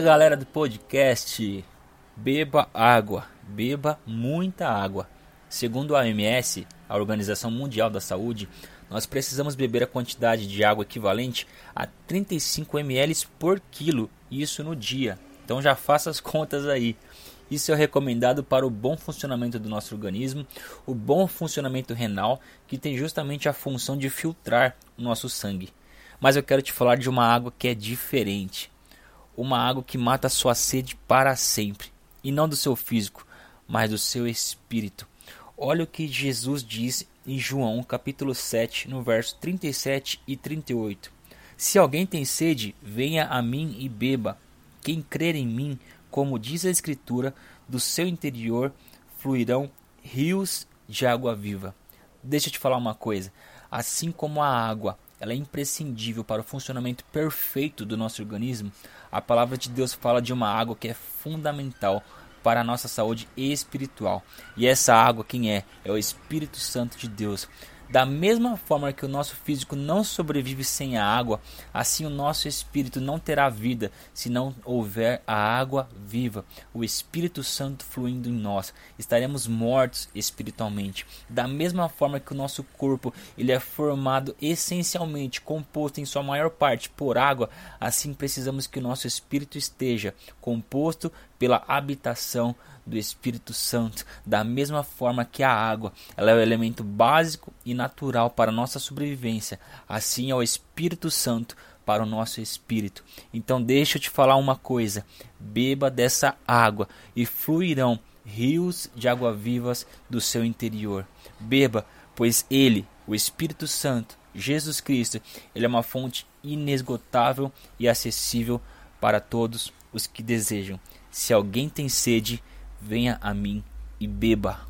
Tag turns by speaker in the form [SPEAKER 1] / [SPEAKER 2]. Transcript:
[SPEAKER 1] galera do podcast, beba água, beba muita água. Segundo a OMS, a Organização Mundial da Saúde, nós precisamos beber a quantidade de água equivalente a 35 ml por quilo, isso no dia. Então já faça as contas aí. Isso é recomendado para o bom funcionamento do nosso organismo, o bom funcionamento renal, que tem justamente a função de filtrar o nosso sangue. Mas eu quero te falar de uma água que é diferente. Uma água que mata a sua sede para sempre, e não do seu físico, mas do seu espírito. Olha o que Jesus diz em João capítulo 7, no verso 37 e 38. Se alguém tem sede, venha a mim e beba. Quem crer em mim, como diz a Escritura, do seu interior fluirão rios de água viva. Deixa eu te falar uma coisa: assim como a água ela é imprescindível para o funcionamento perfeito do nosso organismo, a palavra de Deus fala de uma água que é fundamental para a nossa saúde espiritual. E essa água quem é? É o Espírito Santo de Deus. Da mesma forma que o nosso físico não sobrevive sem a água, assim o nosso espírito não terá vida se não houver a água viva, o Espírito Santo fluindo em nós. Estaremos mortos espiritualmente. Da mesma forma que o nosso corpo, ele é formado essencialmente, composto em sua maior parte por água, assim precisamos que o nosso espírito esteja composto pela habitação do Espírito Santo, da mesma forma que a água, ela é o elemento básico e natural para a nossa sobrevivência, assim é o Espírito Santo para o nosso espírito. Então deixa eu te falar uma coisa: beba dessa água e fluirão rios de água vivas do seu interior. Beba, pois ele, o Espírito Santo, Jesus Cristo, ele é uma fonte inesgotável e acessível para todos os que desejam. Se alguém tem sede, venha a mim e beba.